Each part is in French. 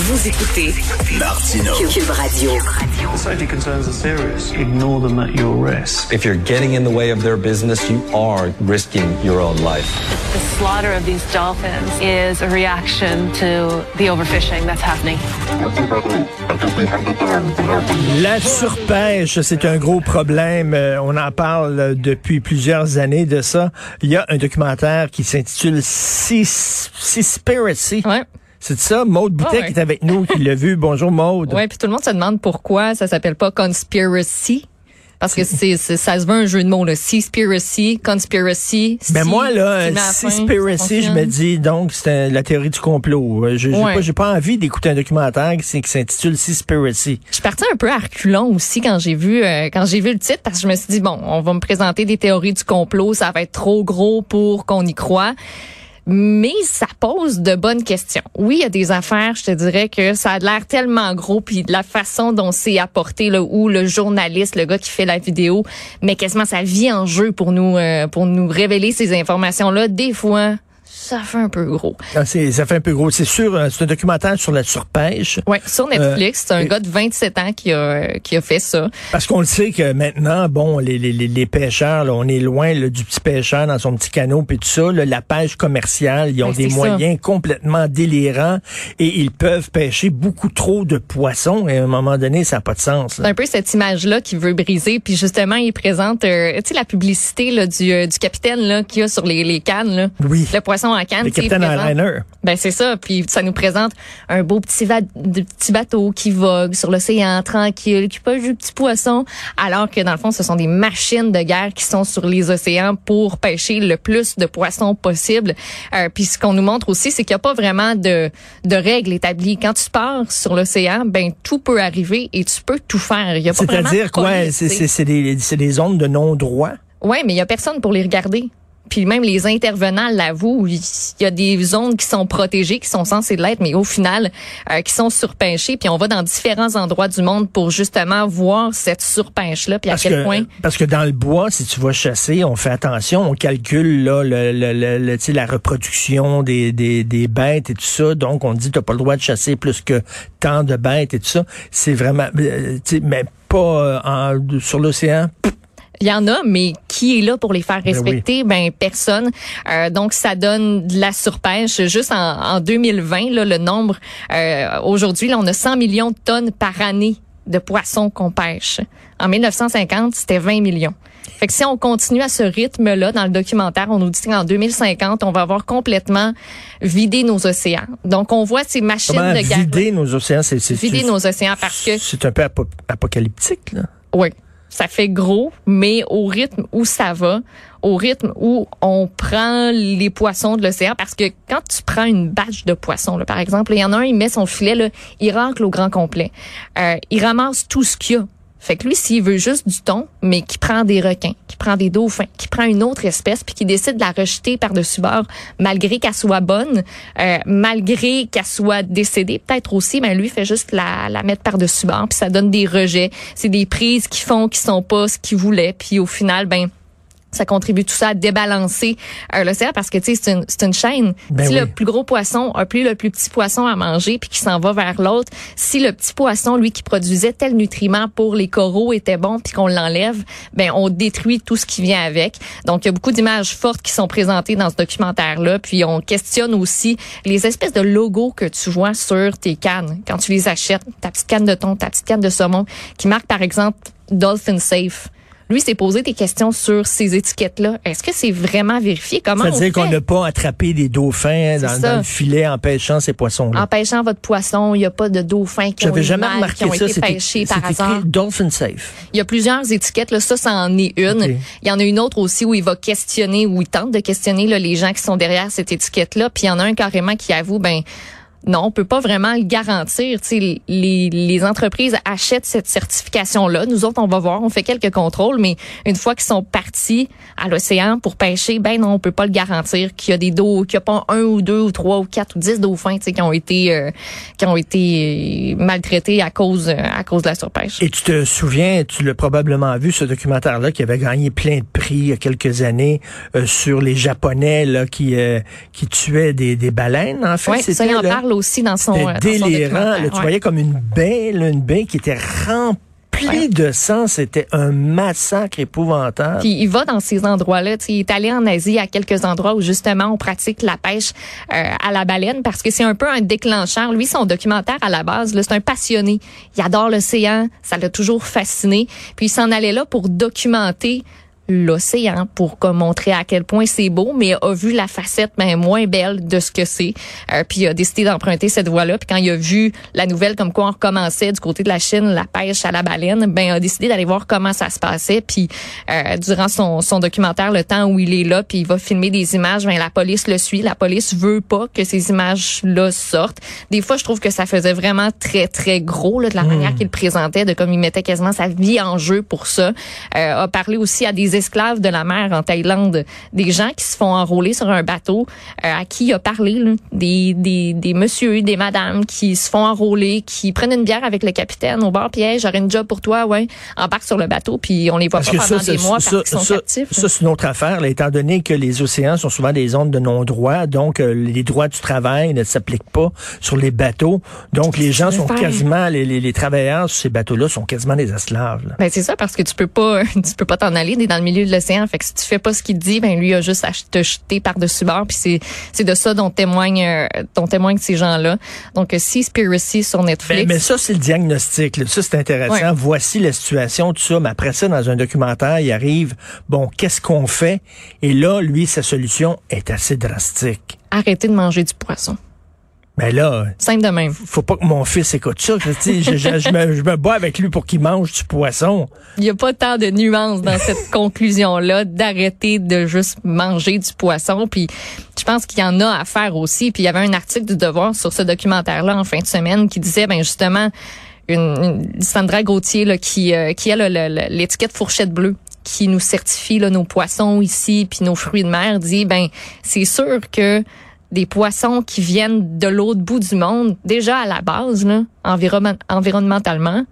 Vous écoutez. Cube Radio. Safety concerns are serious. Ignore them at your risk. If you're getting in the way of their business, you are risking your own life. The slaughter of these dolphins is a reaction to the overfishing that's happening. La surpêche, c'est un gros problème. Euh, On en parle depuis plusieurs années de ça. Il y a un documentaire qui s'intitule Seas- Seaspiracy. Ouais. C'est ça, Maude Boutet Ah ouais. qui est avec nous, qui l'a vu. Bonjour Maude. Ouais, puis tout le monde se demande pourquoi ça s'appelle pas conspiracy. Parce que c'est, c'est- ça se veut un jeu de mots, là. Seaspiracy, conspiracy. Ben sea, moi, là, Seaspiracy, je me dis, donc, c'est la théorie du complot. Euh, Je j'ai Ouais. pas, j'ai pas envie d'écouter un documentaire qui s'intitule Seaspiracy. Je suis partie un peu à reculons aussi quand j'ai vu euh, quand j'ai vu le titre parce que je me suis dit bon, on va me présenter des théories du complot, ça va être trop gros pour qu'on y croit. Mais ça pose de bonnes questions. Oui, il y a des affaires, je te dirais que ça a l'air tellement gros, puis la façon dont c'est apporté, là, où le journaliste, le gars qui fait la vidéo, met quasiment sa vie en jeu pour nous euh, pour nous révéler ces informations-là. Des fois, ça fait un peu gros. Ah, c'est- ça fait un peu gros. C'est sûr, euh, c'est un documentaire sur la surpêche. Ouais, sur Netflix, c'est un et- gars de 27 ans qui a qui a fait ça. Parce qu'on le sait que maintenant, bon, les, les, les- pêcheurs, là, on est loin là, du petit pêcheur dans son petit canot puis tout ça. là, la pêche commerciale, ils ont Ben, des moyens complètement délirants et ils peuvent pêcher beaucoup trop de poissons. Et à un moment donné, ça n'a pas de sens. C'est un peu cette image-là qu'il veut briser. Puis justement, il présente, euh, tu sais, la publicité là, du, euh, du capitaine là qu'il y a sur les, les cannes. Là. Oui. Le poisson Le capitaine Airliner. Ben c'est ça. Puis ça nous présente un beau petit, va- petit bateau qui vogue sur l'océan tranquille, qui pêche du petit poisson, alors que dans le fond, ce sont des machines de guerre qui sont sur les océans pour pêcher le plus de poissons possible. Euh, puis ce qu'on nous montre aussi, c'est qu'il n'y a pas vraiment de, de règles établies. Quand tu pars sur l'océan, ben tout peut arriver et tu peux tout faire. Il y a pas vraiment de C'est-à-dire quoi? police, C'est des, des zones de non-droit? Ouais, mais il y a personne pour les regarder. Puis même les intervenants l'avouent, il y a des zones qui sont protégées, qui sont censées l'être, mais au final, euh, qui sont surpêchées. Puis on va dans différents endroits du monde pour justement voir cette surpêche-là, puis à Parce quel que, point... parce que dans le bois, si tu vas chasser, on fait attention, on calcule là, le, le, le- le- tu sais, la reproduction des, des, des bêtes et tout ça. Donc, on dit tu n'as pas le droit de chasser plus que tant de bêtes et tout ça. C'est vraiment, euh, mais pas euh, en- sur l'océan. Il y en a, mais qui est là pour les faire Ben oui. respecter? Ben, personne. Euh, donc, ça donne de la surpêche. Juste en, en 2020, là, le nombre, euh, aujourd'hui, on a 100 millions de tonnes par année de poissons qu'on pêche. En 1950, c'était 20 millions. Fait que si on continue à ce rythme-là dans le documentaire, on nous dit qu'en 2050, on va avoir complètement vidé nos océans. Donc, on voit ces machines Comment de guerre. vider nos océans? C'est, Vider nos océans parce que C'est un peu apo- apocalyptique, là. oui, ça fait gros, mais au rythme où ça va, au rythme où on prend les poissons de l'océan, parce que quand tu prends une bâche de poissons, par exemple, il y en a un, il met son filet, là, il racle au grand complet. Euh, il ramasse tout ce qu'il y a. Fait que lui, s'il veut juste du thon, mais qui prend des requins, qui prend des dauphins, qui prend une autre espèce, puis qui décide de la rejeter par-dessus bord, malgré qu'elle soit bonne, euh, malgré qu'elle soit décédée, peut-être aussi, mais lui il fait juste la, la mettre par-dessus bord, puis ça donne des rejets. C'est des prises qui font qui sont pas ce qu'ils voulaient, puis au final, ben ça contribue tout ça à débalancer euh, l'océan parce que tu sais c'est une c'est une chaîne. Ben si oui. le plus gros poisson a plus le plus petit poisson à manger puis qui s'en va vers l'autre, si le petit poisson lui qui produisait tel nutriment pour les coraux était bon puis qu'on l'enlève, ben on détruit tout ce qui vient avec. Donc il y a beaucoup d'images fortes qui sont présentées dans ce documentaire là, puis on questionne aussi les espèces de logos que tu vois sur tes cannes quand tu les achètes, ta petite canne de thon, ta petite canne de saumon qui marque par exemple Dolphin Safe. Lui s'est posé des questions sur ces étiquettes-là. Est-ce que c'est vraiment vérifié? Comment C'est-à-dire qu'on n'a pas attrapé des dauphins dans, ça. dans le filet en pêchant ces poissons-là. En pêchant votre poisson, il n'y a pas de dauphins qui ont, jamais mal, remarqué qui ont ça. été pêchés par hasard. Dolphin Safe. Il y a plusieurs étiquettes. Là. Ça, ça en est une. Il y en a une autre aussi où il va questionner, où il tente de questionner là, les gens qui sont derrière cette étiquette-là. Puis il y en a un carrément qui avoue, ben non, on peut pas vraiment le garantir. Les, les entreprises achètent cette certification-là. Nous autres, on va voir, on fait quelques contrôles, mais une fois qu'ils sont partis à l'océan pour pêcher, ben non, on peut pas le garantir qu'il y a des dos, qu'il y a pas un ou deux ou trois ou quatre ou dix dauphins, qui ont été euh, qui ont été euh, maltraités à cause à cause de la surpêche. Et tu te souviens, tu l'as probablement vu, ce documentaire-là qui avait gagné plein de prix. il y a quelques années euh, sur les Japonais là, qui, euh, qui tuaient des, des baleines. En fait, ça, il en là, parle aussi dans son, euh, c'était dans son délirant. documentaire, là, tu ouais. voyais comme une baie, là, une baie qui était remplie de sang. C'était un massacre épouvantable. Puis il va dans ces endroits-là. Il est allé en Asie à quelques endroits où justement on pratique la pêche euh, à la baleine parce que c'est un peu un déclencheur. Lui, son documentaire à la base, c'est un passionné. Il adore l'océan, ça l'a toujours fasciné. Puis il s'en allait là pour documenter l'océan pour comme, montrer à quel point c'est beau, mais a vu la facette ben, moins belle de ce que c'est. Euh, puis il a décidé d'emprunter cette voie-là. Puis quand il a vu la nouvelle comme quoi on recommençait du côté de la Chine la pêche à la baleine, ben il a décidé d'aller voir comment ça se passait. Puis euh, durant son, son documentaire, le temps où il est là, puis il va filmer des images, ben la police le suit. La police veut pas que ces images-là sortent. Des fois, je trouve que ça faisait vraiment très très gros là, de la manière qu'il présentait, de comme il mettait quasiment sa vie en jeu pour ça. Euh, a parlé aussi à des esclaves de la mer en Thaïlande, des gens qui se font enrôler sur un bateau, euh, à qui il a parlé, là, des, des, des messieurs, des madames qui se font enrôler, qui prennent une bière avec le capitaine au bord, puis hey, j'aurais une job pour toi, ouais, embarque sur le bateau, puis on les voit Parce pas pendant ça, des mois ça, parce qu'ils sont ça, captifs. ça, c'est une autre affaire, là, étant donné que les océans sont souvent des zones de non-droit, donc euh, les droits du travail ne s'appliquent pas sur les bateaux. Donc les gens sont faire? quasiment, les, les, les travailleurs sur ces bateaux-là sont quasiment des esclaves. Ben c'est ça parce que tu peux pas tu peux pas t'en aller, dans le milieu de l'océan. Fait que si tu fais pas ce qu'il dit, ben lui a juste à te jeter par-dessus bord. Puis c'est c'est de ça dont témoignent euh, dont témoignent ces gens-là. Donc euh, Seaspiracy sur Netflix. Ben, mais ça, c'est le diagnostic. là. Ça, c'est intéressant. Ouais. Voici la situation, tout ça. Mais après ça, dans un documentaire, il arrive, bon, qu'est-ce qu'on fait? Et là, lui, sa solution est assez drastique. Arrêtez de manger du poisson. Mais là, Simple de même. faut pas que mon fils écoute ça. Je, je- je me, je me bats avec lui pour qu'il mange du poisson. Il y a pas tant de nuances dans cette conclusion-là d'arrêter de juste manger du poisson. Puis je pense qu'il y en a à faire aussi. Puis il y avait un article du Devoir sur ce documentaire-là en fin de semaine qui disait, ben justement, une, une Sandra Gauthier là, qui, euh, qui a l'étiquette fourchette bleue qui nous certifie là, nos poissons ici puis nos fruits de mer dit ben c'est sûr que des poissons qui viennent de l'autre bout du monde déjà à la base là environnement- environnementalement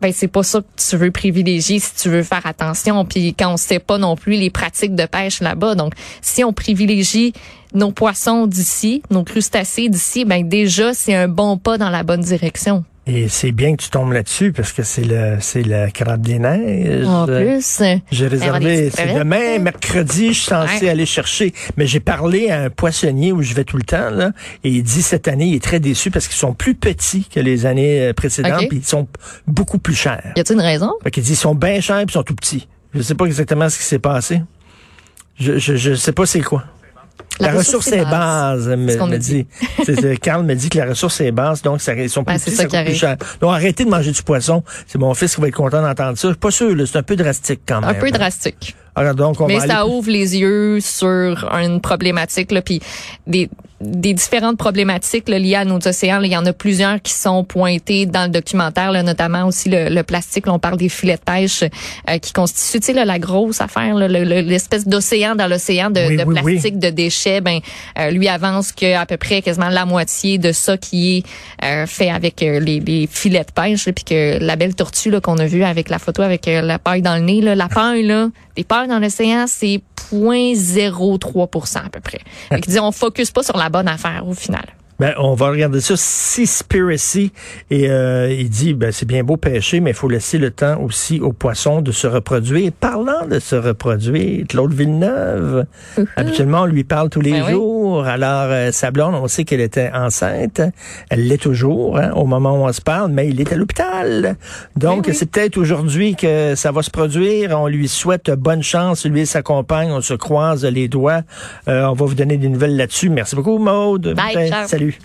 ben c'est pas ça que tu veux privilégier si tu veux faire attention puis quand on sait pas non plus les pratiques de pêche là-bas. Donc si on privilégie nos poissons d'ici nos crustacés d'ici ben déjà c'est un bon pas dans la bonne direction Et c'est bien que tu tombes là-dessus parce que c'est le, c'est le crabe des neiges. en plus J'ai réservé, c'est demain, mercredi, je suis censé Ouais. aller chercher. Mais j'ai parlé à un poissonnier où je vais tout le temps, là, et il dit cette année, il est très déçu parce qu'ils sont plus petits que les années euh, précédentes, Ok. puis ils sont beaucoup plus chers. y a-t-il une raison? Fait qu'il dit, ils sont bien chers puis ils sont tout petits. Je sais pas exactement ce qui s'est passé. Je, je, je sais pas c'est quoi. La, ressource, est basse, me, qu'on me nous dit. C'est- Carl me dit que la ressource est basse, donc ça, ils sont plus Ben, petits, ça coûte plus cher. Donc arrêtez de manger du poisson. C'est mon fils qui va être content d'entendre ça. Je suis pas sûr, là, c'est un peu drastique quand même. un peu drastique Alors donc on mais va ça aller- ouvre les yeux sur une problématique là puis des des différentes problématiques là, liées à nos océans. là. Il y en a plusieurs qui sont pointées dans le documentaire, là, notamment aussi le, le plastique. Là, on parle des filets de pêche euh, qui constituent tu sais, la grosse affaire, là, le- le- l'espèce d'océan dans l'océan de, Oui, de oui, oui. plastique, de déchets. Ben, euh, lui avance que à peu près quasiment la moitié de ça qui est euh, fait avec euh, les, les filets de pêche, puis que la belle tortue là, qu'on a vue avec la photo avec euh, la paille dans le nez, là, la paille là, des pailles dans l'océan, c'est 0,03% à peu près. Fait qu'il dit on focus pas sur la bonne affaire au final. Ben, on va regarder ça, Seaspiracy. Et euh, il dit, ben, c'est bien beau pêcher, mais il faut laisser le temps aussi aux poissons de se reproduire. Parlant de se reproduire, Claude Villeneuve, habituellement, on lui parle tous les Ben oui. Alors, euh, sa blonde, on sait qu'elle était enceinte. Elle l'est toujours, hein, au moment où on se parle, mais il est à l'hôpital. Donc, oui. c'est peut-être aujourd'hui que ça va se produire. On lui souhaite bonne chance, lui et sa compagne. On se croise les doigts. Euh, on va vous donner des nouvelles là-dessus. Merci beaucoup, Maude. Bye. Salut.